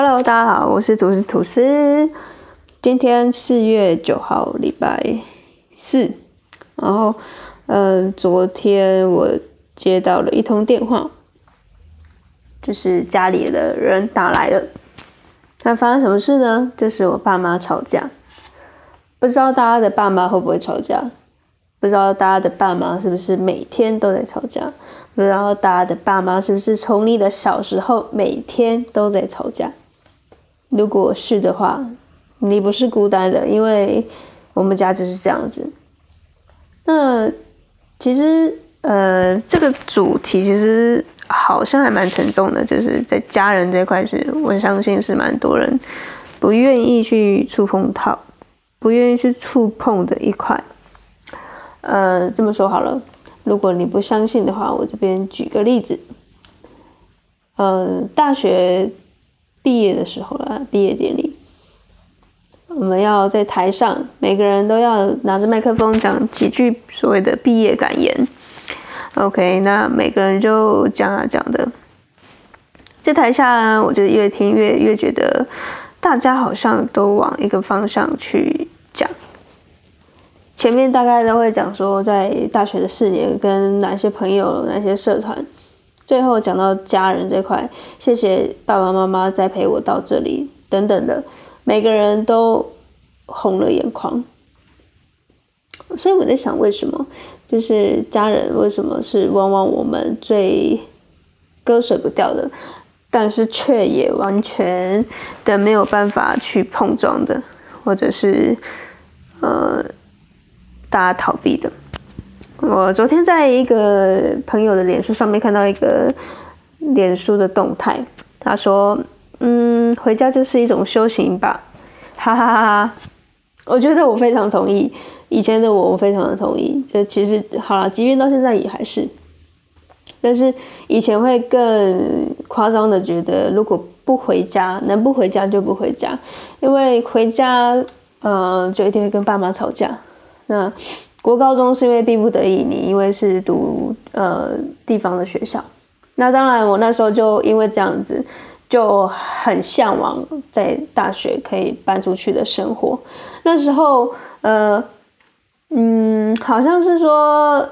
Hello，大家好，我是吐司吐司。今天四月九号，礼拜四。然后，呃，昨天我接到了一通电话，就是家里的人打来了。那发生什么事呢？就是我爸妈吵架。不知道大家的爸妈会不会吵架？不知道大家的爸妈是不是每天都在吵架？不知道大家的爸妈是不是从你的小时候每天都在吵架？如果是的话，你不是孤单的，因为我们家就是这样子。那其实，呃，这个主题其实好像还蛮沉重的，就是在家人这块，是我相信是蛮多人不愿意去触碰到、不愿意去触碰的一块。呃，这么说好了，如果你不相信的话，我这边举个例子。嗯，大学毕业的时候了，毕业典礼，我们要在台上，每个人都要拿着麦克风讲几句所谓的毕业感言。OK，那每个人就讲啊讲的，在台下呢，我就越听越越觉得，大家好像都往一个方向去讲。前面大概都会讲说，在大学的四年跟哪些朋友、哪些社团，最后讲到家人这块，谢谢爸爸妈妈栽培我到这里等等的，每个人都红了眼眶。所以我在想，为什么就是家人为什么是往往我们最割舍不掉的，但是却也完全的没有办法去碰撞的，或者是呃。大家逃避的。我昨天在一个朋友的脸书上面看到一个脸书的动态，他说：“嗯，回家就是一种修行吧。”哈哈哈哈！我觉得我非常同意，以前的我我非常的同意。就其实好了，即便到现在也还是，但是以前会更夸张的觉得，如果不回家，能不回家就不回家，因为回家，嗯，就一定会跟爸妈吵架。那国高中是因为逼不得已，你因为是读呃地方的学校，那当然我那时候就因为这样子就很向往在大学可以搬出去的生活。那时候呃嗯，好像是说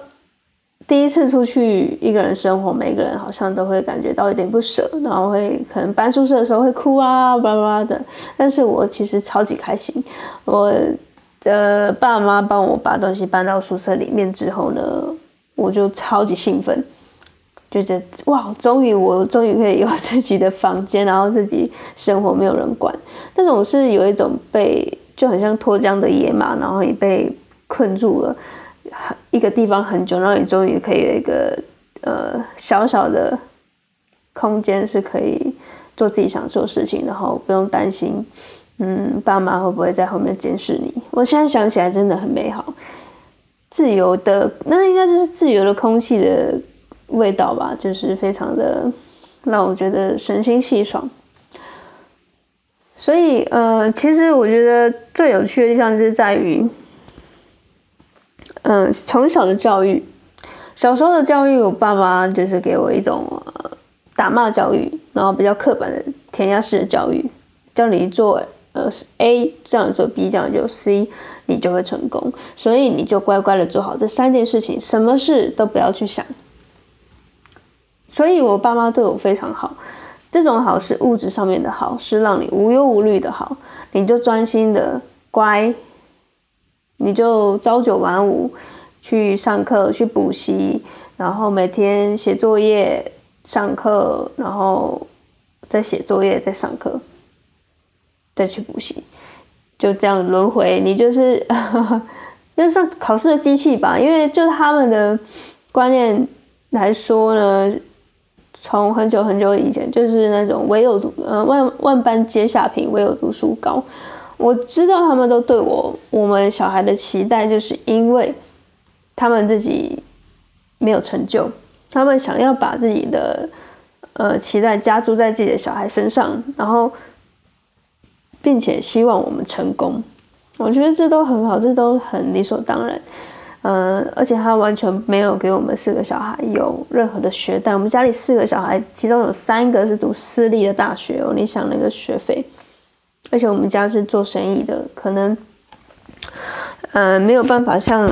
第一次出去一个人生活，每个人好像都会感觉到有点不舍，然后会可能搬宿舍的时候会哭啊，巴拉巴拉的。但是我其实超级开心，我。呃，爸妈帮我把东西搬到宿舍里面之后呢，我就超级兴奋，就觉得哇，终于我终于可以有自己的房间，然后自己生活没有人管。那种是有一种被就很像脱缰的野马，然后你被困住了一个地方很久，然后你终于可以有一个呃小小的空间，是可以做自己想做的事情，然后不用担心。嗯，爸妈会不会在后面监视你？我现在想起来真的很美好，自由的那应该就是自由的空气的味道吧，就是非常的让我觉得神清气爽。所以，呃，其实我觉得最有趣的地方就是在于，嗯，从小的教育，小时候的教育，我爸妈就是给我一种打骂教育，然后比较刻板的填鸭式的教育，叫你做。呃，A 这样做，B 这样就 C，你就会成功。所以你就乖乖的做好这三件事情，什么事都不要去想。所以我爸妈对我非常好，这种好是物质上面的好，是让你无忧无虑的好。你就专心的乖，你就朝九晚五去上课去补习，然后每天写作业、上课，然后再写作业、再上课。再去补习，就这样轮回。你就是，就算考试的机器吧。因为就他们的观念来说呢，从很久很久以前，就是那种唯有读，呃，万万般皆下品，唯有读书高。我知道他们都对我，我们小孩的期待，就是因为他们自己没有成就，他们想要把自己的呃期待加注在自己的小孩身上，然后。并且希望我们成功，我觉得这都很好，这都很理所当然。嗯，而且他完全没有给我们四个小孩有任何的学贷。我们家里四个小孩，其中有三个是读私立的大学哦。你想那个学费，而且我们家是做生意的，可能呃没有办法像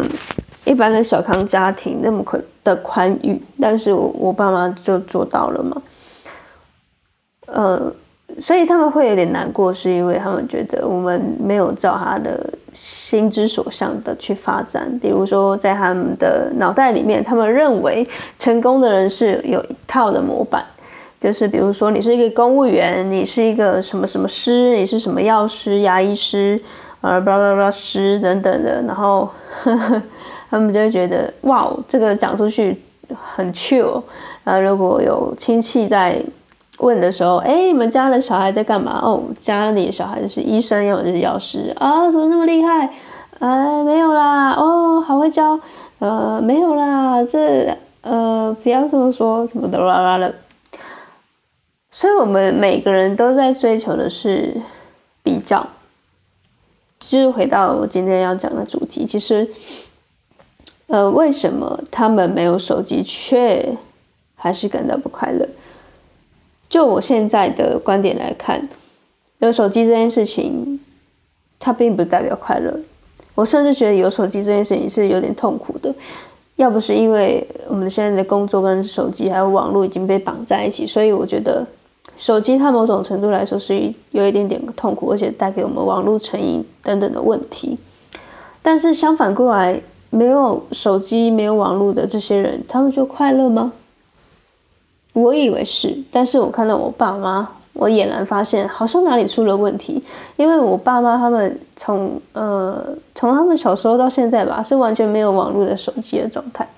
一般的小康家庭那么宽的宽裕，但是我我爸妈就做到了嘛，呃。所以他们会有点难过，是因为他们觉得我们没有照他的心之所向的去发展。比如说，在他们的脑袋里面，他们认为成功的人是有一套的模板，就是比如说你是一个公务员，你是一个什么什么师，你是什么药师、牙医师，呃，巴拉巴拉师等等的，然后 他们就会觉得哇，这个讲出去很 chill。呃，如果有亲戚在。问的时候，哎，你们家的小孩在干嘛？哦，家里小孩就是医生，要么就是药师啊，怎么那么厉害？哎，没有啦，哦，好会教，呃，没有啦，这呃，不要这么说，什么的啦啦的。所以，我们每个人都在追求的是比较。就是回到我今天要讲的主题，其实，呃，为什么他们没有手机，却还是感到不快乐？就我现在的观点来看，有手机这件事情，它并不代表快乐。我甚至觉得有手机这件事情是有点痛苦的。要不是因为我们现在的工作跟手机还有网络已经被绑在一起，所以我觉得手机它某种程度来说是有一点点痛苦，而且带给我们网络成瘾等等的问题。但是相反过来，没有手机、没有网络的这些人，他们就快乐吗？我以为是，但是我看到我爸妈，我俨然发现好像哪里出了问题。因为我爸妈他们从呃从他们小时候到现在吧，是完全没有网络的手机的状态。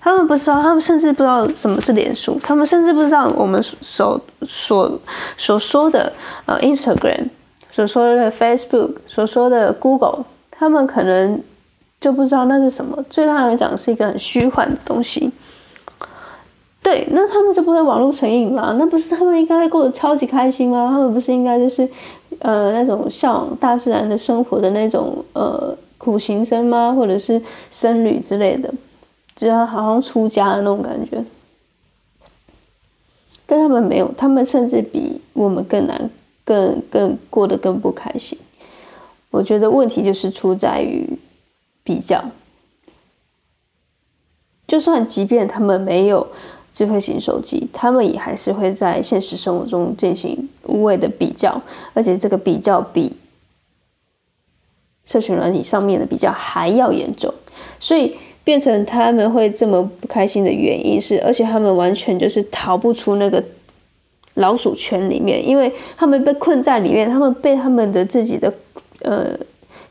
他们不知道，他们甚至不知道什么是脸书，他们甚至不知道我们所所所说的呃 Instagram，所说的 Facebook，所说的 Google，他们可能就不知道那是什么。对他来讲是一个很虚幻的东西。对，那他们就不会网络成瘾吗？那不是他们应该会过得超级开心吗？他们不是应该就是，呃，那种向往大自然的生活的那种呃苦行僧吗？或者是僧侣之类的，只要好像出家的那种感觉。但他们没有，他们甚至比我们更难，更更过得更不开心。我觉得问题就是出在于比较，就算即便他们没有。智慧型手机，他们也还是会在现实生活中进行无谓的比较，而且这个比较比社群软体上面的比较还要严重，所以变成他们会这么不开心的原因是，而且他们完全就是逃不出那个老鼠圈里面，因为他们被困在里面，他们被他们的自己的呃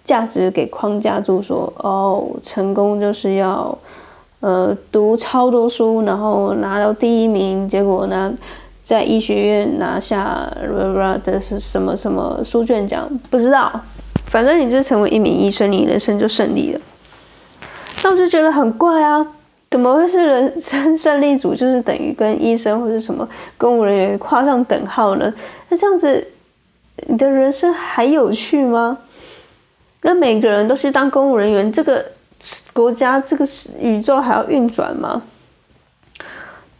价值给框架住，说哦，成功就是要。呃，读超多书，然后拿到第一名，结果呢，在医学院拿下的是什么什么书卷奖？不知道，反正你就成为一名医生，你人生就胜利了。那我就觉得很怪啊，怎么会是人生胜利组就是等于跟医生或者什么公务人员跨上等号呢？那这样子，你的人生还有趣吗？那每个人都去当公务人员，这个。国家这个宇宙还要运转吗？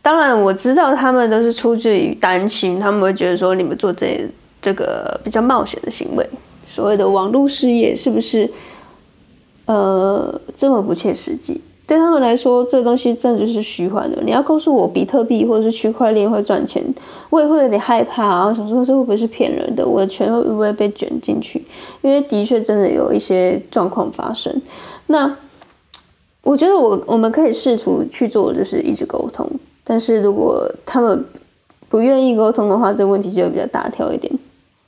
当然我知道他们都是出自于担心，他们会觉得说你们做这这个比较冒险的行为，所谓的网络事业是不是呃这么不切实际？对他们来说，这东西真的就是虚幻的。你要告诉我比特币或者是区块链会赚钱，我也会有点害怕啊！想说这会不会是骗人的？我的钱会不会被卷进去？因为的确真的有一些状况发生。那我觉得我我们可以试图去做，就是一直沟通。但是如果他们不愿意沟通的话，这个问题就会比较大条一点，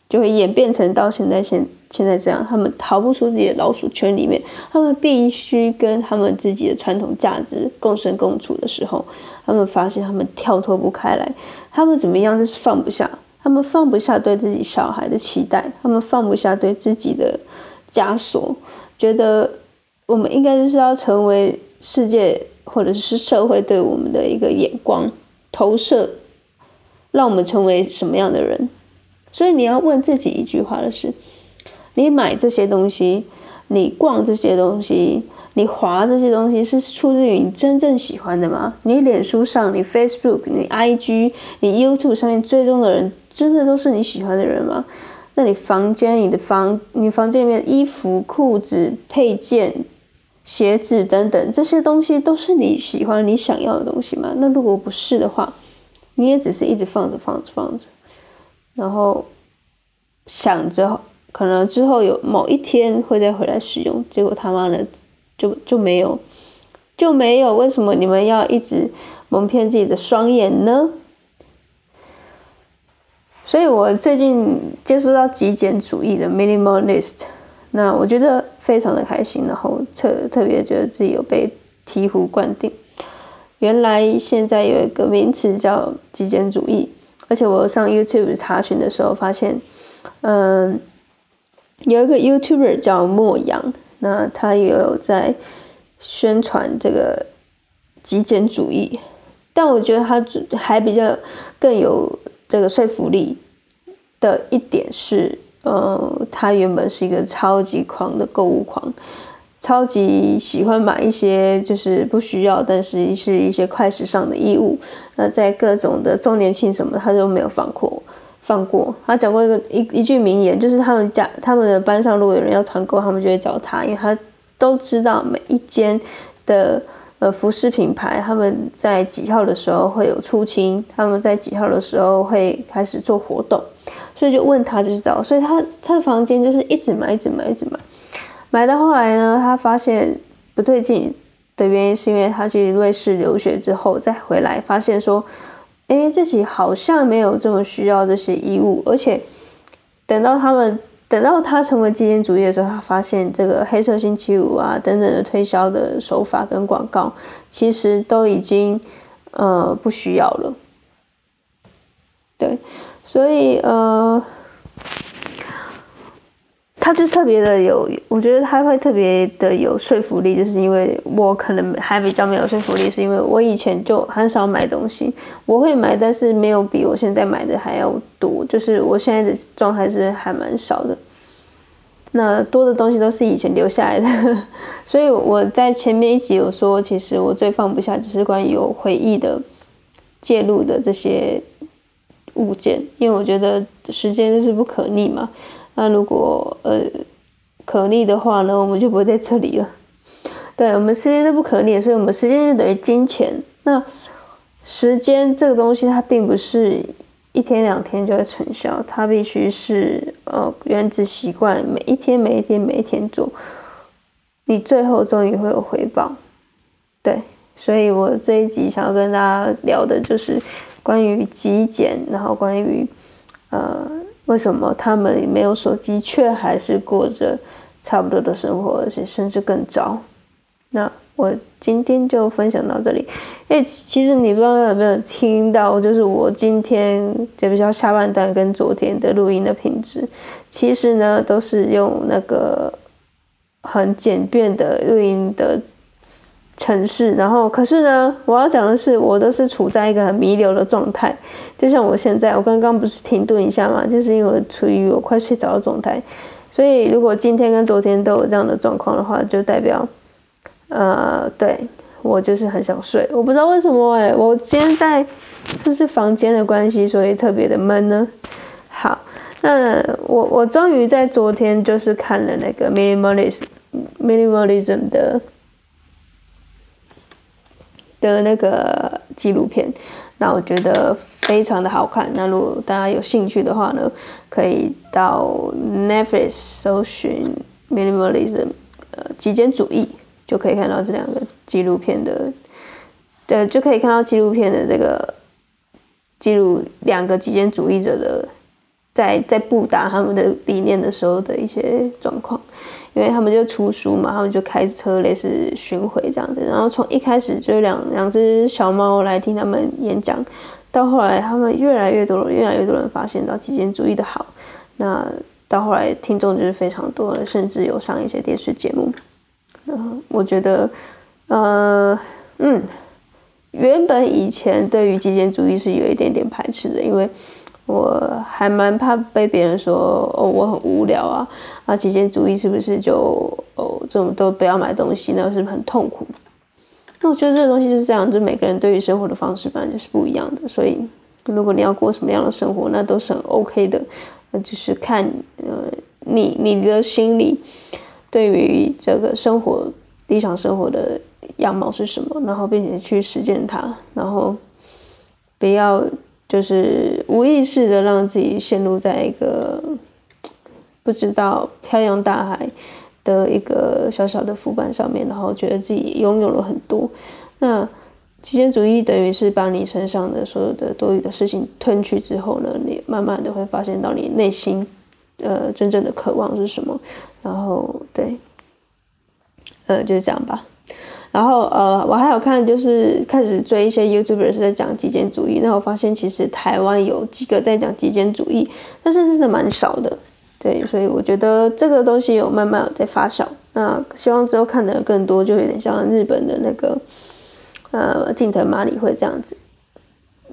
就会演变成到现在现现在这样，他们逃不出自己的老鼠圈里面，他们必须跟他们自己的传统价值共生共处的时候，他们发现他们跳脱不开来，他们怎么样就是放不下，他们放不下对自己小孩的期待，他们放不下对自己的枷锁，觉得。我们应该就是要成为世界或者是社会对我们的一个眼光投射，让我们成为什么样的人。所以你要问自己一句话的是：你买这些东西，你逛这些东西，你划这些东西是出自于你真正喜欢的吗？你脸书上、你 Facebook、你 IG、你 YouTube 上面追踪的人，真的都是你喜欢的人吗？那你房间、你的房、你房间里面衣服、裤子、配件、鞋子等等这些东西，都是你喜欢、你想要的东西吗？那如果不是的话，你也只是一直放着、放着、放着，然后想着。可能之后有某一天会再回来使用，结果他妈的就就没有就没有，为什么你们要一直蒙骗自己的双眼呢？所以我最近接触到极简主义的 minimalist，那我觉得非常的开心，然后特特别觉得自己有被醍醐灌顶。原来现在有一个名词叫极简主义，而且我上 YouTube 查询的时候发现，嗯。有一个 YouTuber 叫莫阳，那他也有在宣传这个极简主义，但我觉得他还比较更有这个说服力的一点是，呃，他原本是一个超级狂的购物狂，超级喜欢买一些就是不需要，但是是一些快时尚的衣物，那在各种的周年庆什么，他都没有放过。放过他讲过一个一一句名言，就是他们家他们的班上如果有人要团购，他们就会找他，因为他都知道每一间的呃服饰品牌，他们在几号的时候会有出清，他们在几号的时候会开始做活动，所以就问他就知道，所以他他的房间就是一直买一直买一直买，买到后来呢，他发现不对劲的原因是因为他去瑞士留学之后再回来，发现说。哎，自己好像没有这么需要这些衣物，而且等到他们等到他成为极简主义的时候，他发现这个黑色星期五啊等等的推销的手法跟广告，其实都已经呃不需要了。对，所以呃。他就特别的有，我觉得他会特别的有说服力，就是因为我可能还比较没有说服力，是因为我以前就很少买东西，我会买，但是没有比我现在买的还要多，就是我现在的状态是还蛮少的。那多的东西都是以前留下来的，所以我在前面一集有说，其实我最放不下就是关于有回忆的介入的这些物件，因为我觉得时间就是不可逆嘛。那如果呃可逆的话呢，我们就不会在这里了。对我们时间是不可逆，所以我们时间就等于金钱。那时间这个东西，它并不是一天两天就会成效，它必须是呃原子习惯，每一天每一天每一天做，你最后终于会有回报。对，所以我这一集想要跟大家聊的就是关于极简，然后关于呃。为什么他们没有手机，却还是过着差不多的生活，而且甚至更糟？那我今天就分享到这里。哎，其实你不知道有没有听到，就是我今天就比较下半段跟昨天的录音的品质，其实呢都是用那个很简便的录音的。城市，然后可是呢，我要讲的是，我都是处在一个很弥留的状态，就像我现在，我刚刚不是停顿一下嘛，就是因为处于我快睡着的状态，所以如果今天跟昨天都有这样的状况的话，就代表，呃，对我就是很想睡，我不知道为什么哎，我今天在就是房间的关系，所以特别的闷呢。好，那我我终于在昨天就是看了那个 minimalism minimalism 的。的那个纪录片，那我觉得非常的好看。那如果大家有兴趣的话呢，可以到 Netflix 搜寻 Minimalism，呃，极简主义，就可以看到这两个纪录片的，对，就可以看到纪录片的这个记录两个极简主义者的在在布达他们的理念的时候的一些状况。因为他们就出书嘛，他们就开车类似巡回这样子，然后从一开始就两两只小猫来听他们演讲，到后来他们越来越多越来越多人发现到极简主义的好，那到后来听众就是非常多了，甚至有上一些电视节目。然后我觉得，呃，嗯，原本以前对于极简主义是有一点点排斥的，因为我还蛮怕被别人说哦我很无聊啊啊极简主义是不是就哦这种都不要买东西，那是不是很痛苦？那我觉得这个东西就是这样，就每个人对于生活的方式反正就是不一样的，所以如果你要过什么样的生活，那都是很 OK 的，那就是看呃你你的心里对于这个生活理想生活的样貌是什么，然后并且去实践它，然后不要就是无意识的让自己陷入在一个不知道漂洋大海。的一个小小的浮板上面，然后觉得自己拥有了很多。那极简主义等于是把你身上的所有的多余的事情吞去之后呢，你慢慢的会发现到你内心呃真正的渴望是什么。然后对，呃就是这样吧。然后呃我还有看就是开始追一些 YouTuber 是在讲极简主义，那我发现其实台湾有几个在讲极简主义，但是真的蛮少的。对，所以我觉得这个东西有慢慢在发酵。那希望之后看的更多，就有点像日本的那个呃近藤麻里惠这样子，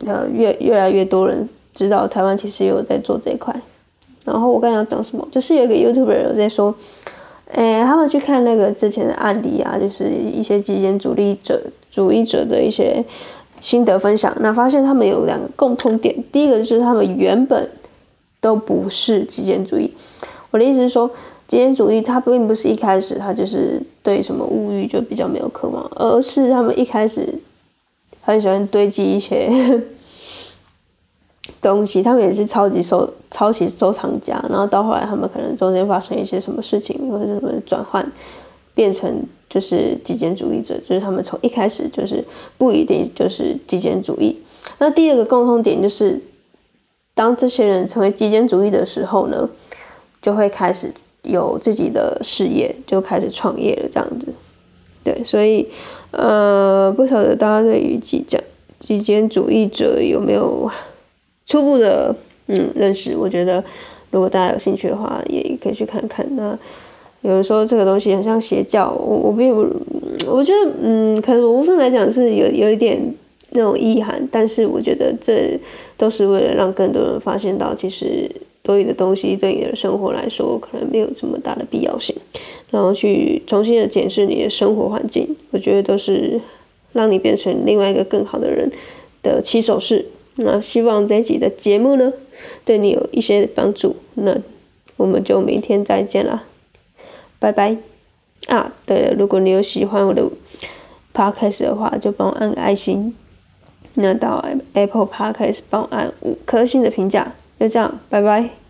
呃越越来越多人知道台湾其实有在做这一块。然后我刚才讲什么，就是有个 YouTuber 有在说，诶，他们去看那个之前的案例啊，就是一些极简主义者主义者的一些心得分享，那发现他们有两个共通点，第一个就是他们原本。都不是极简主义。我的意思是说，极简主义它并不是一开始它就是对什么物欲就比较没有渴望，而是他们一开始很喜欢堆积一些东西，他们也是超级收超级收藏家。然后到后来，他们可能中间发生一些什么事情，或者什么转换，变成就是极简主义者。就是他们从一开始就是不一定就是极简主义。那第二个共同点就是。当这些人成为极简主义的时候呢，就会开始有自己的事业，就开始创业了，这样子。对，所以呃，不晓得大家对于极简极简主义者有没有初步的嗯认识？我觉得如果大家有兴趣的话，也可以去看看。那有人说这个东西很像邪教，我我并不，我觉得嗯，可能无分来讲是有有一点。那种意涵，但是我觉得这都是为了让更多人发现到，其实多余的东西对你的生活来说可能没有这么大的必要性，然后去重新的检视你的生活环境，我觉得都是让你变成另外一个更好的人的起手式。那希望这一集的节目呢，对你有一些帮助。那我们就明天再见啦，拜拜。啊，对了，如果你有喜欢我的 podcast 的话，就帮我按个爱心。那到 Apple Podcast 帮按五颗星的评价，就这样，拜拜。